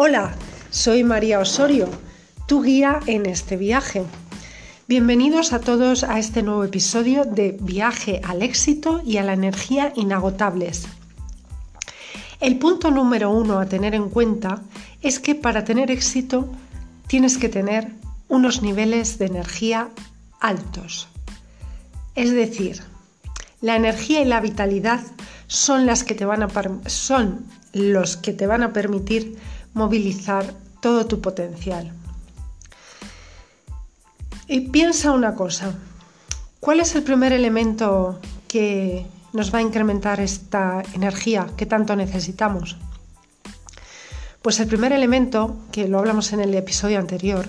Hola, soy María Osorio, tu guía en este viaje. Bienvenidos a todos a este nuevo episodio de Viaje al éxito y a la energía inagotables. El punto número uno a tener en cuenta es que para tener éxito tienes que tener unos niveles de energía altos. Es decir, la energía y la vitalidad son, las que te van a, son los que te van a permitir movilizar todo tu potencial. Y piensa una cosa, ¿cuál es el primer elemento que nos va a incrementar esta energía que tanto necesitamos? Pues el primer elemento, que lo hablamos en el episodio anterior,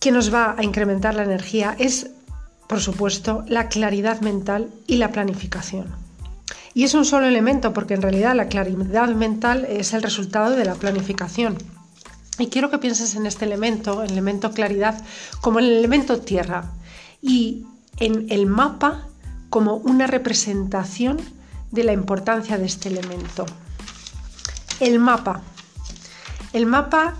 que nos va a incrementar la energía es, por supuesto, la claridad mental y la planificación. Y es un solo elemento porque en realidad la claridad mental es el resultado de la planificación. Y quiero que pienses en este elemento, el elemento claridad, como el elemento tierra y en el mapa como una representación de la importancia de este elemento. El mapa. El mapa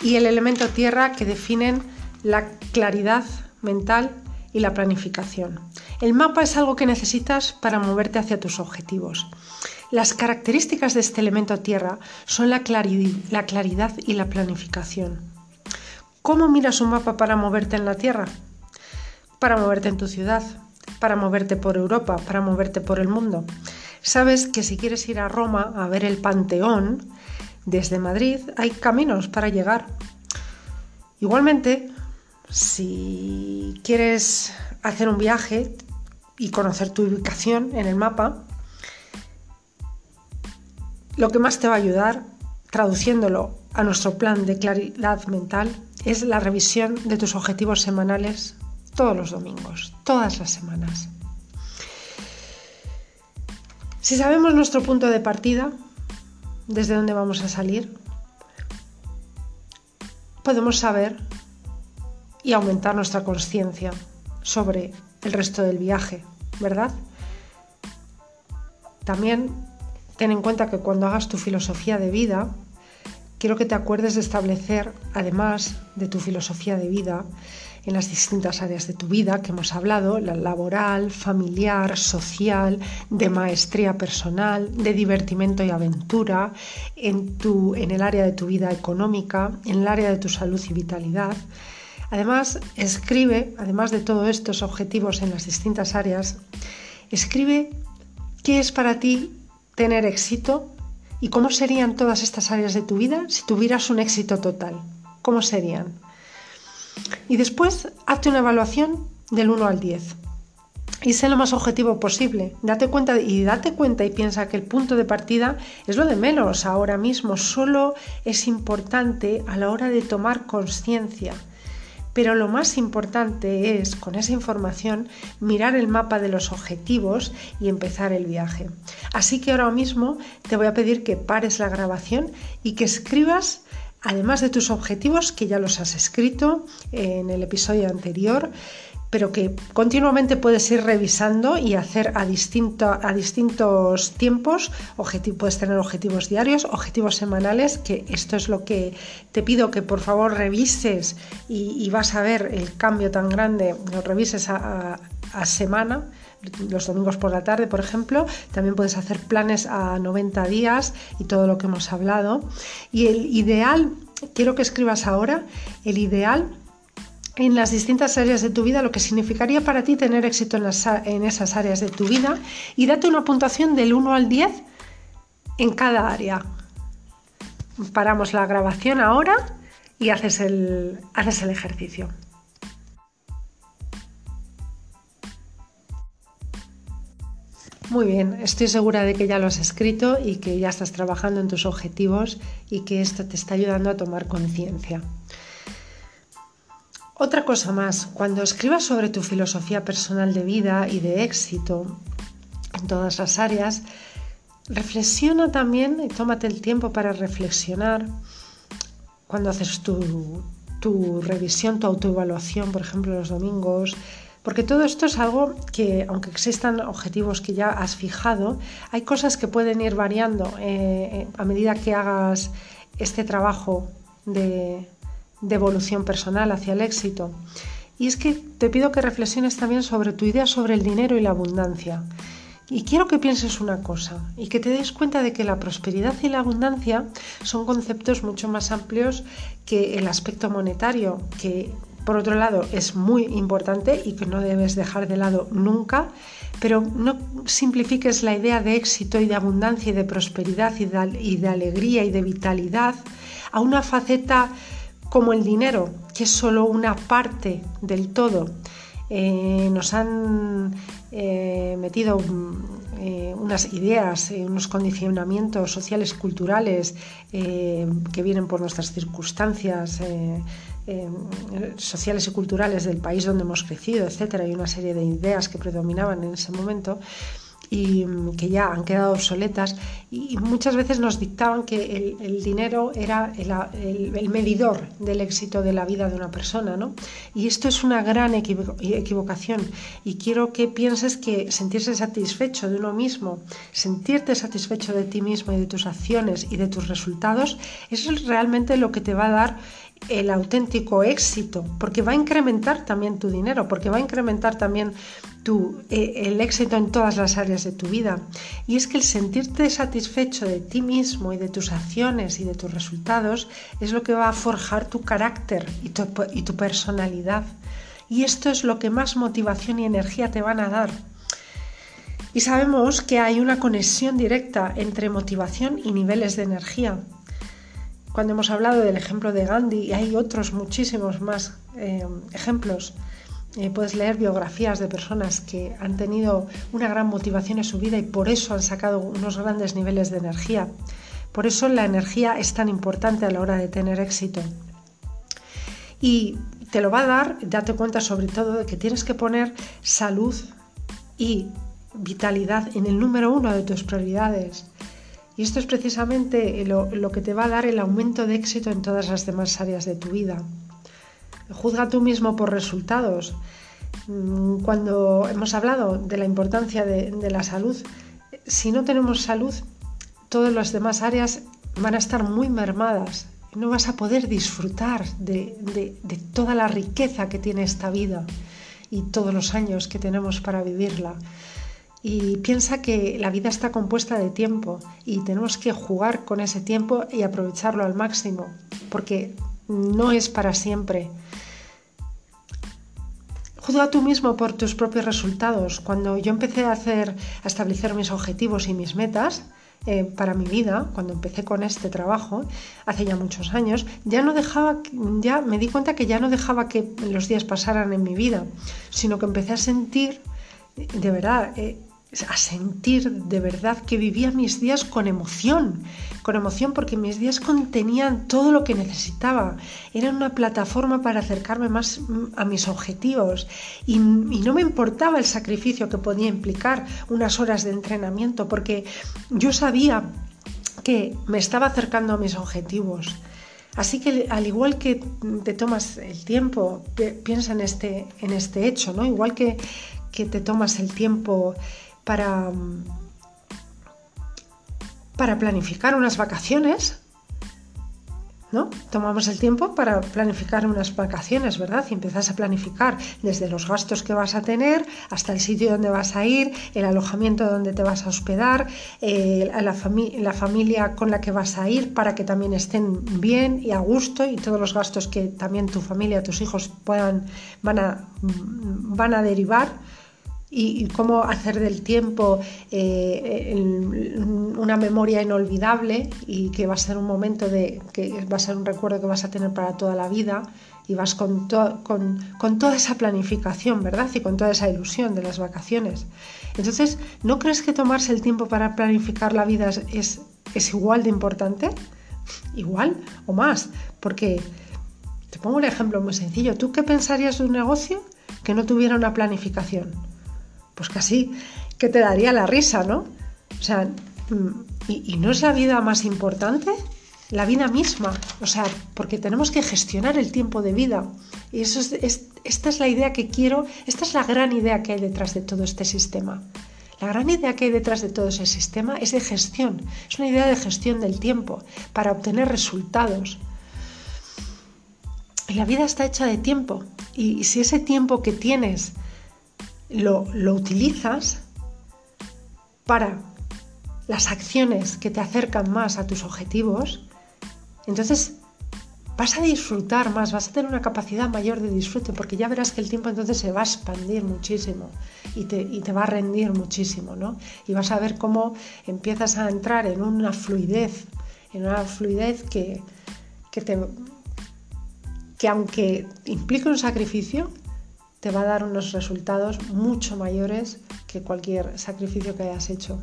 y el elemento tierra que definen la claridad mental y la planificación. El mapa es algo que necesitas para moverte hacia tus objetivos. Las características de este elemento tierra son la, claridad y la planificación. ¿Cómo miras un mapa para moverte en la tierra? Para moverte en tu ciudad, para moverte por Europa, para moverte por el mundo. Sabes que si quieres ir a Roma a ver el Panteón, desde Madrid hay caminos para llegar. Igualmente, si quieres hacer un viaje y conocer tu ubicación en el mapa, lo que más te va a ayudar, traduciéndolo a nuestro plan de claridad mental, es la revisión de tus objetivos semanales todos los domingos, todas las semanas. Si sabemos nuestro punto de partida, desde dónde vamos a salir, podemos saber y aumentar nuestra conciencia sobre el resto del viaje, ¿verdad? También ten en cuenta que cuando hagas tu filosofía de vida, quiero que te acuerdes de establecer, además de tu filosofía de vida, en las distintas áreas de tu vida que hemos hablado, la laboral, familiar, social, de maestría personal, de divertimento y aventura, en, tu, en el área de tu vida económica, en el área de tu salud y vitalidad, Además, escribe, además de todos estos objetivos en las distintas áreas, escribe qué es para ti tener éxito y cómo serían todas estas áreas de tu vida si tuvieras un éxito total. ¿Cómo serían? Y después, hazte una evaluación del 1 al 10 y sé lo más objetivo posible. Date cuenta y date cuenta y piensa que el punto de partida es lo de menos ahora mismo. Solo es importante a la hora de tomar conciencia pero lo más importante es, con esa información, mirar el mapa de los objetivos y empezar el viaje. Así que ahora mismo te voy a pedir que pares la grabación y que escribas, además de tus objetivos, que ya los has escrito en el episodio anterior, pero que continuamente puedes ir revisando y hacer a, a distintos tiempos. puedes tener objetivos diarios, objetivos semanales, que esto es lo que te pido que por favor revises y, vas a ver el cambio tan grande, lo revises a, a semana los domingos por la tarde, por ejemplo. También puedes hacer planes a 90 días y todo lo que hemos hablado. Y el ideal, quiero que escribas ahora, el ideal en las distintas áreas de tu vida, lo que significaría para ti tener éxito en, esas áreas de tu vida y date una puntuación del 1 al 10 en cada área. Paramos la grabación ahora y haces el ejercicio. Muy bien, estoy segura de que ya lo has escrito y que ya estás trabajando en tus objetivos y que esto te está ayudando a tomar conciencia. Otra cosa más, cuando escribas sobre tu filosofía personal de vida y de éxito en todas las áreas, reflexiona también y tómate el tiempo para reflexionar. Cuando haces tu, revisión, tu autoevaluación, por ejemplo, los domingos, Porque todo esto es algo que, aunque existan objetivos que ya has fijado, hay cosas que pueden ir variando eh, a medida que hagas este trabajo de, de evolución personal hacia el éxito. Y es que te pido que reflexiones también sobre tu idea sobre el dinero y la abundancia. Y quiero que pienses una cosa y que te des cuenta de que la prosperidad y la abundancia son conceptos mucho más amplios que el aspecto monetario, que por otro lado es muy importante y que no debes dejar de lado nunca, pero no simplifiques la idea de éxito y de abundancia y de prosperidad y de, alegría y de vitalidad a una faceta como el dinero, que es solo una parte del todo. Eh, nos han eh, metido eh, unas ideas, unos condicionamientos sociales, culturales que vienen por nuestras circunstancias sociales y culturales del país donde hemos crecido, etcétera, y una serie de ideas que predominaban en ese momento y mm, que ya han quedado obsoletas y muchas veces nos dictaban que el, dinero era el, medidor del éxito de la vida de una persona, ¿no? Y esto es una gran equivocación y quiero que pienses que sentirse satisfecho de uno mismo, sentirte satisfecho de ti mismo y de tus acciones y de tus resultados, eso es realmente lo que te va a dar el auténtico éxito, porque va a incrementar también tu dinero, porque va a incrementar también tu, eh, el éxito en todas las áreas de tu vida. Y es que el sentirte satisfecho de ti mismo y de tus acciones y de tus resultados es lo que va a forjar tu carácter y tu, y tu personalidad. Y esto es lo que más motivación y energía te van a dar. Y sabemos que hay una conexión directa entre motivación y niveles de energía cuando hemos hablado del ejemplo de Gandhi, y hay otros muchísimos más eh, ejemplos, eh, puedes leer biografías de personas que han tenido una gran motivación en su vida y por eso han sacado unos grandes niveles de energía. Por eso la energía es tan importante a la hora de tener éxito. Y te lo va a dar, date cuenta sobre todo de que tienes que poner salud y vitalidad en el número uno de tus prioridades. Y esto es precisamente lo, que te va a dar el aumento de éxito en todas las demás áreas de tu vida. Juzga tú mismo por resultados. Mm, cuando hemos hablado de la importancia de, la salud, si no tenemos salud, todas las demás áreas van a estar muy mermadas. No vas a poder disfrutar de, de toda la riqueza que tiene esta vida y todos los años que tenemos para vivirla y piensa que la vida está compuesta de tiempo y tenemos que jugar con ese tiempo y aprovecharlo al máximo, porque no es para siempre. Juzga tú mismo por tus propios resultados. Cuando yo empecé a hacer, a establecer mis objetivos y mis metas eh, para mi vida, cuando empecé con este trabajo, hace ya muchos años, ya no dejaba, ya me di cuenta que ya no dejaba que los días pasaran en mi vida, sino que empecé a sentir, de verdad, eh, a sentir de verdad que vivía mis días con emoción, con emoción porque mis días contenían todo lo que necesitaba. Era una plataforma para acercarme más a mis objetivos y, no me importaba el sacrificio que podía implicar unas horas de entrenamiento porque yo sabía que me estaba acercando a mis objetivos. Así que al igual que te tomas el tiempo, piensa en este, en este hecho, ¿no? Igual que, que te tomas el tiempo para, para planificar unas vacaciones, ¿no? Tomamos el tiempo para planificar unas vacaciones, ¿verdad? Y empiezas a planificar desde los gastos que vas a tener hasta el sitio donde vas a ir, el alojamiento donde te vas a hospedar, eh, la, familia con la que vas a ir para que también estén bien y a gusto y todos los gastos que también tu familia, tus hijos puedan, van a, van a derivar y, cómo hacer del tiempo eh, una memoria inolvidable y que va a ser un momento de que va a ser un recuerdo que vas a tener para toda la vida y vas con, con, toda esa planificación, ¿verdad? Y con toda esa ilusión de las vacaciones. Entonces, ¿no crees que tomarse el tiempo para planificar la vida es, es igual de importante? Igual o más, porque te pongo un ejemplo muy sencillo. ¿Tú qué pensarías de un negocio que no tuviera una planificación? Pues casi que te daría la risa, ¿no? O sea, mm, ¿y, no es la vida más importante? La vida misma, o sea, porque tenemos que gestionar el tiempo de vida. Y eso es, esta es la idea que quiero, esta es la gran idea que hay detrás de todo este sistema. La gran idea que hay detrás de todo ese sistema es de gestión, es una idea de gestión del tiempo para obtener resultados. Y la vida está hecha de tiempo y si ese tiempo que tienes lo, lo utilizas para las acciones que te acercan más a tus objetivos, entonces vas a disfrutar más, vas a tener una capacidad mayor de disfrute, porque ya verás que el tiempo entonces se va a expandir muchísimo y te, te va a rendir muchísimo, ¿no? Y vas a ver cómo empiezas a entrar en una fluidez, en una fluidez que, que, que aunque implique un sacrificio, te va a dar unos resultados mucho mayores que cualquier sacrificio que hayas hecho.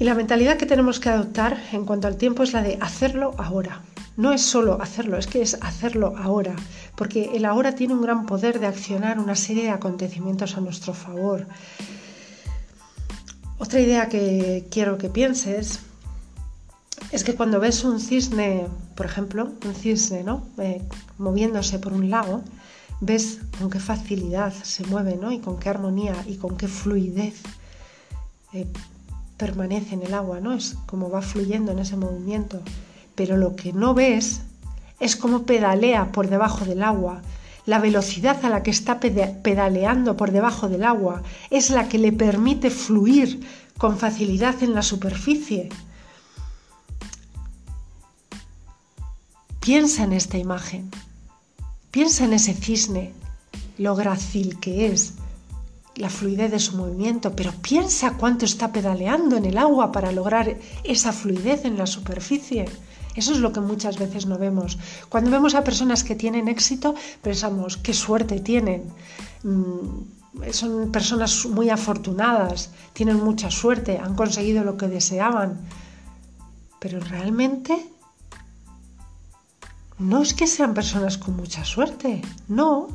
Y la mentalidad que tenemos que adoptar en cuanto al tiempo es la de hacerlo ahora. No es solo hacerlo, es que es hacerlo ahora, porque el ahora tiene un gran poder de accionar una serie de acontecimientos a nuestro favor. Otra idea que quiero que pienses es que cuando ves un cisne, por ejemplo, un cisne, ¿no? Eh, moviéndose por un lago, ves con qué facilidad se mueve, ¿no? Y con qué armonía y con qué fluidez eh, permanece en el agua, ¿no? Es como va fluyendo en ese movimiento. Pero lo que no ves es cómo pedalea por debajo del agua. La velocidad a la que está pedaleando por debajo del agua es la que le permite fluir con facilidad en la superficie. Piensa en esta imagen, piensa en ese cisne, lo grácil que es, la fluidez de su movimiento, pero piensa cuánto está pedaleando en el agua para lograr esa fluidez en la superficie. Eso es lo que muchas veces no vemos. Cuando vemos a personas que tienen éxito, pensamos, qué suerte tienen. Mm, son personas muy afortunadas, tienen mucha suerte, han conseguido lo que deseaban. Pero realmente no es que sean personas con mucha suerte, no,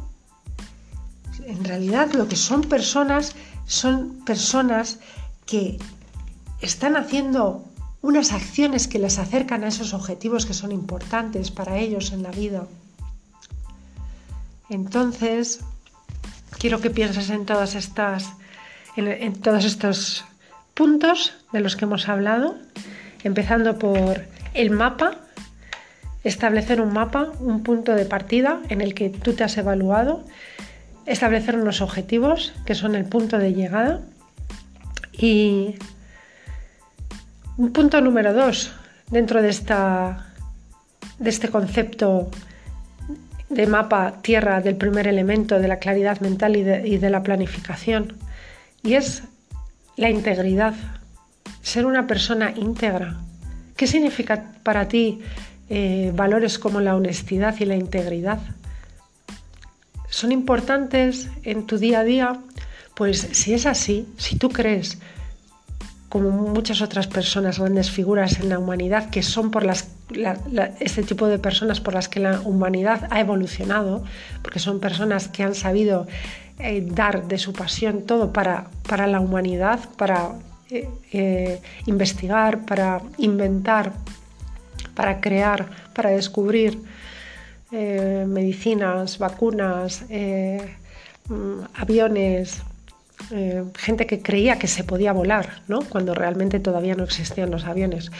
en realidad lo que son personas son personas que están haciendo unas acciones que les acercan a esos objetivos que son importantes para ellos en la vida. Entonces, quiero que pienses en todas estas en, todos estos puntos de los que hemos hablado, empezando por el mapa, establecer un mapa, un punto de partida en el que tú te has evaluado establecer unos objetivos que son el punto de llegada y un punto número dos dentro de, esta, de este concepto de mapa tierra del primer elemento de la claridad mental y de, la planificación y es la integridad, ser una persona íntegra. ¿Qué significa para ti eh, valores como la honestidad y la integridad? son importantes en tu día a día, pues si es así, si tú crees, como muchas otras personas, grandes figuras en la humanidad, que son por las, este tipo de personas por las que la humanidad ha evolucionado, porque son personas que han sabido eh, dar de su pasión todo para, para la humanidad, para eh, investigar, para inventar, para crear, para descubrir eh, medicinas, vacunas, eh, mm, aviones, eh, gente que creía que se podía volar, ¿no? cuando realmente todavía no existían los aviones.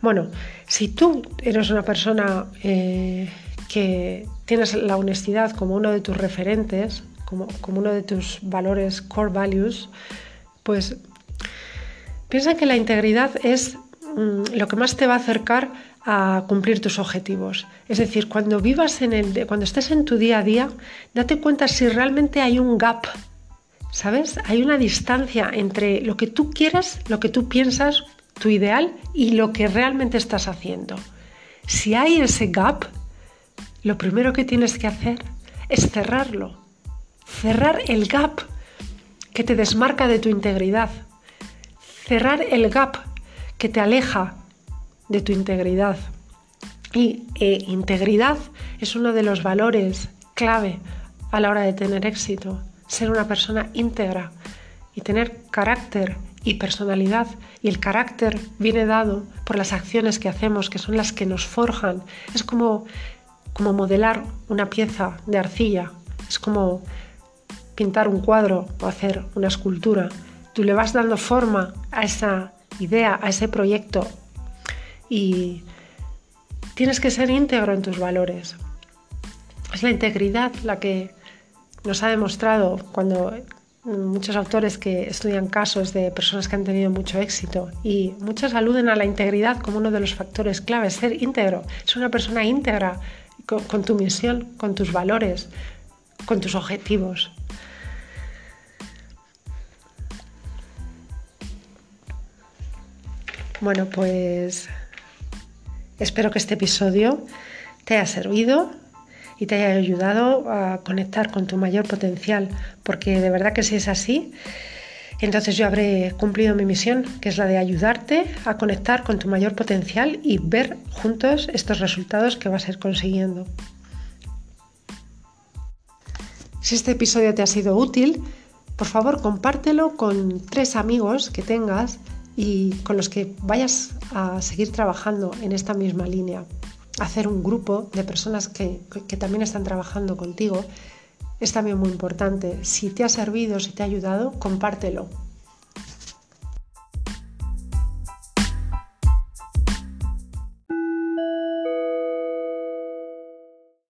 Bueno, si tú eres una persona que tienes la honestidad como uno de tus referentes, como, uno de tus valores, core values, pues piensa que la integridad es mm, lo que más te va a acercar a cumplir tus objetivos. Es decir, cuando vivas en el, cuando estés en tu día a día, date cuenta si realmente hay un gap, ¿sabes? Hay una distancia entre lo que tú quieres, lo que tú piensas, tu ideal y lo que realmente estás haciendo. Si hay ese gap, lo primero que tienes que hacer es cerrarlo. Cerrar el gap que te desmarca de tu integridad. Cerrar el gap que te aleja de tu integridad. Y eh, integridad es uno de los valores clave a la hora de tener éxito, ser una persona íntegra y tener carácter y personalidad. Y el carácter viene dado por las acciones que hacemos, que son las que nos forjan. Es como como modelar una pieza de arcilla, es como pintar un cuadro o hacer una escultura. Tú le vas dando forma a esa idea, a ese proyecto y tienes que ser íntegro en tus valores. Es la integridad la que nos ha demostrado cuando muchos autores que estudian casos de personas que han tenido mucho éxito y muchos aluden a la integridad como uno de los factores claves, ser íntegro, es una persona íntegra con, tu misión, con tus valores, con tus objetivos. Bueno, pues espero que este episodio te haya servido y te haya ayudado a conectar con tu mayor potencial, porque de verdad que si es así, entonces yo habré cumplido mi misión, que es la de ayudarte a conectar con tu mayor potencial y ver juntos estos resultados que vas a ir consiguiendo. Si este episodio te ha sido útil, por favor compártelo con tres amigos que tengas y con los que vayas a seguir trabajando en esta misma línea hacer un grupo de personas que, también están trabajando contigo es también muy importante. Si te ha servido, si te ha ayudado, compártelo.